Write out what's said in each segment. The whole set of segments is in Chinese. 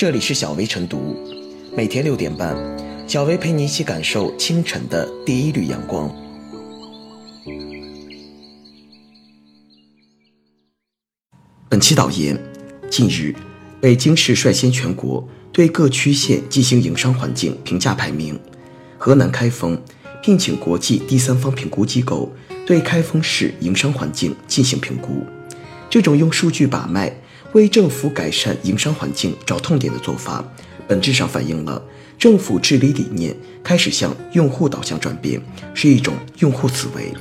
这里是小薇晨读，每天六点半，小薇陪你一起感受清晨的第一缕阳光。本期导言：近日，北京市率先全国对各区县进行营商环境评价排名，河南开封聘请国际第三方评估机构对开封市营商环境进行评估。这种用数据把脉。为政府改善营商环境找痛点的做法，本质上反映了政府治理理念开始向用户导向转变，是一种用户思维。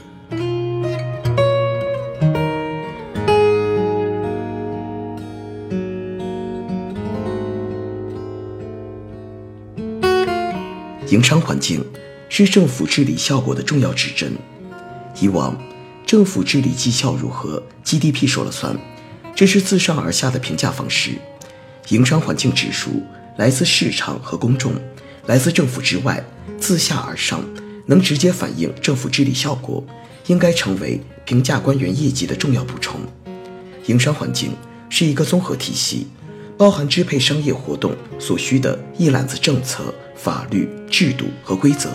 营商环境是政府治理效果的重要指针。以往，政府治理绩效如何，GDP 说了算。这是自上而下的评价方式，营商环境指数来自市场和公众，来自政府之外，自下而上，能直接反映政府治理效果，应该成为评价官员业绩的重要补充。营商环境是一个综合体系，包含支配商业活动所需的一揽子政策、法律、制度和规则。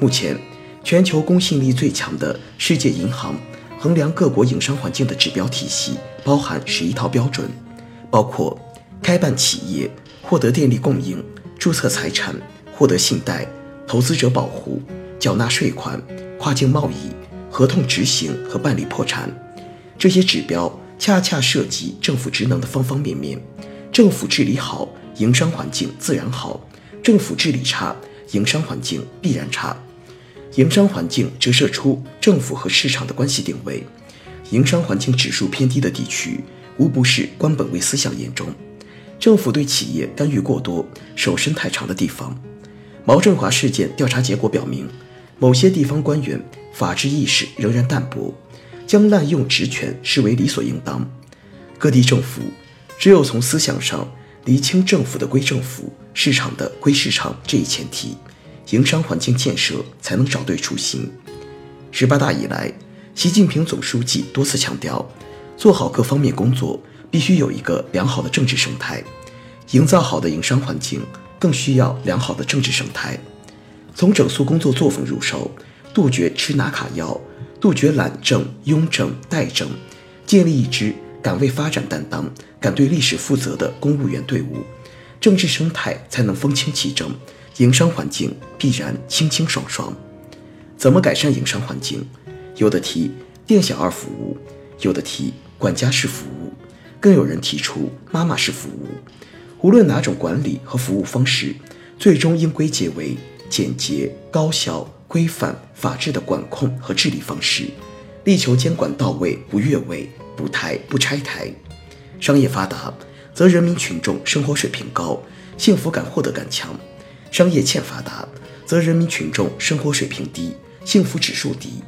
目前，全球公信力最强的世界银行。衡量各国营商环境的指标体系包含十一套标准，包括开办企业、获得电力供应、注册财产、获得信贷、投资者保护、缴纳税款、跨境贸易、合同执行和办理破产。这些指标恰恰涉及政府职能的方方面面。政府治理好，营商环境自然好；政府治理差，营商环境必然差。营商环境折射出政府和市场的关系定位。营商环境指数偏低的地区，无不是官本位思想严重、政府对企业干预过多、手伸太长的地方。毛振华事件调查结果表明，某些地方官员法治意识仍然淡薄，将滥用职权视为理所应当。各地政府只有从思想上厘清政府的归政府、市场的归市场这一前提。营商环境建设才能找对初心。十八大以来，习近平总书记多次强调，做好各方面工作必须有一个良好的政治生态，营造好的营商环境更需要良好的政治生态。从整肃工作作风入手，杜绝吃拿卡要，杜绝懒政、庸政、怠政，建立一支敢为发展担当、敢对历史负责的公务员队伍，政治生态才能风清气正。营商环境必然清清爽爽。怎么改善营商环境？有的提店小二服务，有的提管家式服务，更有人提出妈妈式服务。无论哪种管理和服务方式，最终应归结为简洁、高效、规范、法治的管控和治理方式，力求监管到位，不越位，不台不拆台。商业发达，则人民群众生活水平高，幸福感、获得感强。商业欠发达，则人民群众生活水平低，幸福指数低。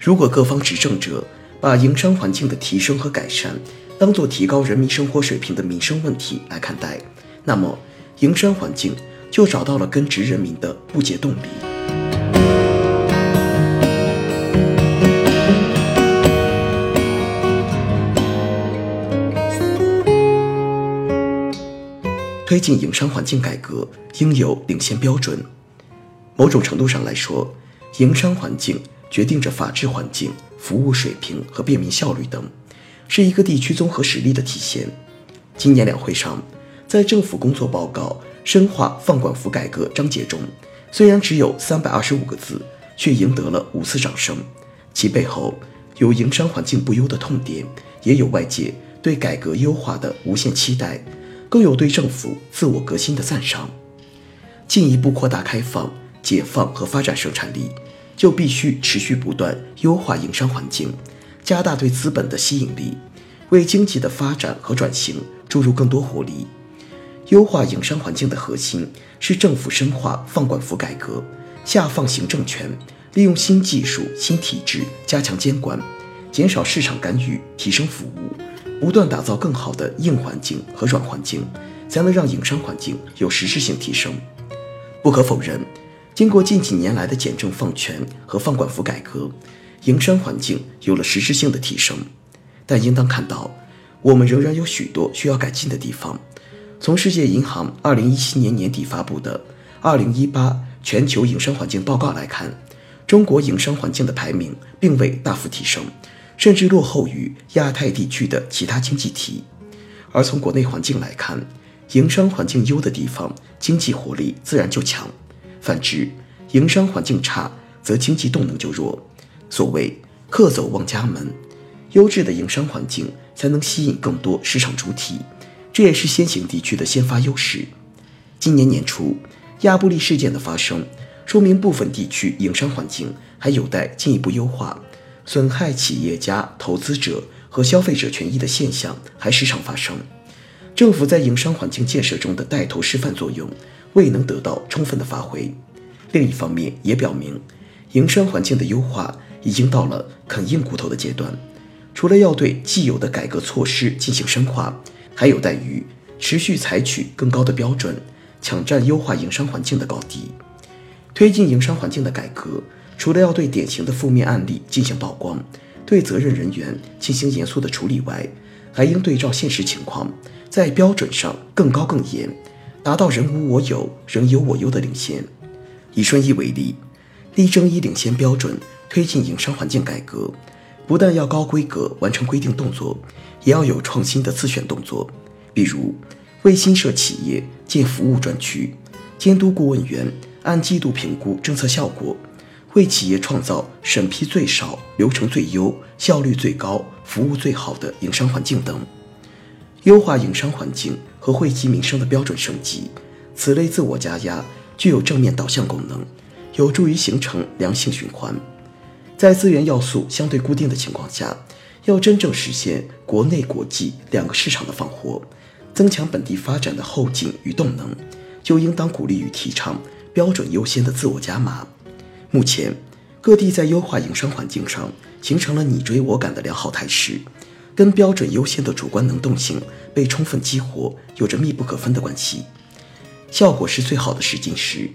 如果各方执政者把营商环境的提升和改善当做提高人民生活水平的民生问题来看待，那么营商环境就找到了根植人民的不竭动力。推进营商环境改革应有领先标准。某种程度上来说，营商环境决定着法治环境、服务水平和便民效率等，是一个地区综合实力的体现。今年两会上，在政府工作报告深化放管服改革章节中，虽然只有三百二十五个字，却赢得了五次掌声。其背后有营商环境不优的痛点，也有外界对改革优化的无限期待。更有对政府自我革新的赞赏。进一步扩大开放、解放和发展生产力，就必须持续不断优化营商环境，加大对资本的吸引力，为经济的发展和转型注入更多活力。优化营商环境的核心是政府深化放管服改革，下放行政权，利用新技术、新体制加强监管，减少市场干预，提升服务。不断打造更好的硬环境和软环境，才能让营商环境有实质性提升。不可否认，经过近几年来的简政放权和放管服改革，营商环境有了实质性的提升。但应当看到，我们仍然有许多需要改进的地方。从世界银行2017年年底发布的《2018全球营商环境报告》来看，中国营商环境的排名并未大幅提升，甚至落后于亚太地区的其他经济体。而从国内环境来看，营商环境优的地方，经济活力自然就强；反之，营商环境差，则经济动能就弱。所谓“客走望家门”，优质的营商环境才能吸引更多市场主体，这也是先行地区的先发优势。今年年初，亚布力事件的发生，说明部分地区营商环境还有待进一步优化，损害企业家、投资者和消费者权益的现象还时常发生。政府在营商环境建设中的带头示范作用未能得到充分的发挥。另一方面，也表明营商环境的优化已经到了啃硬骨头的阶段。除了要对既有的改革措施进行深化，还有待于持续采取更高的标准，抢占优化营商环境的高地。推进营商环境的改革，除了要对典型的负面案例进行曝光，对责任人员进行严肃的处理外，还应对照现实情况。在标准上更高更严，达到人无我有、人有我优的领先。以顺义为例，力争以领先标准推进营商环境改革，不但要高规格完成规定动作，也要有创新的自选动作。比如，为新设企业建服务专区，监督顾问员按季度评估政策效果，为企业创造审批最少、流程最优、效率最高、服务最好的营商环境等。优化营商环境和惠及民生的标准升级，此类自我加压具有正面导向功能，有助于形成良性循环。在资源要素相对固定的情况下，要真正实现国内国际两个市场的放活，增强本地发展的后劲与动能，就应当鼓励与提倡标准优先的自我加码。目前，各地在优化营商环境上形成了你追我赶的良好态势。跟标准优先的主观能动性被充分激活有着密不可分的关系，效果是最好的试金石。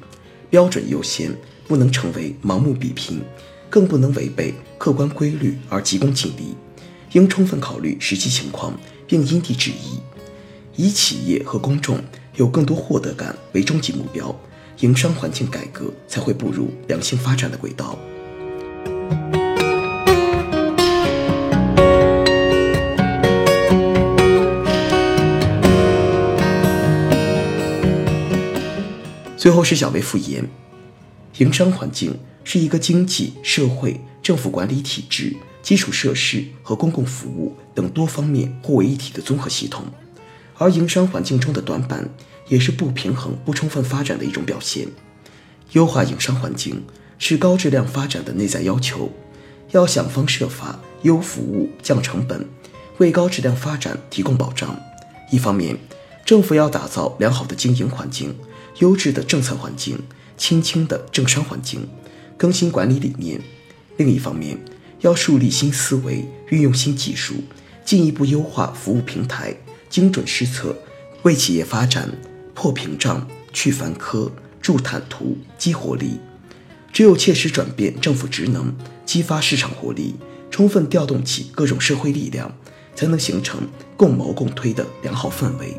标准优先不能成为盲目比拼，更不能违背客观规律而急功近利，应充分考虑实际情况并因地制宜，以企业和公众有更多获得感为终极目标，营商环境改革才会步入良性发展的轨道。最后是小微复言，营商环境是一个经济社会、政府管理体制、基础设施和公共服务等多方面互为一体的综合系统，而营商环境中的短板也是不平衡、不充分发展的一种表现。优化营商环境是高质量发展的内在要求，要想方设法优服务、降成本，为高质量发展提供保障。一方面，政府要打造良好的经营环境。优质的政策环境，轻轻的政商环境，更新管理理念。另一方面，要树立新思维，运用新技术，进一步优化服务平台，精准施策，为企业发展破屏障、去繁苛、助坦途、激活力。只有切实转变政府职能，激发市场活力，充分调动起各种社会力量，才能形成共谋共推的良好氛围。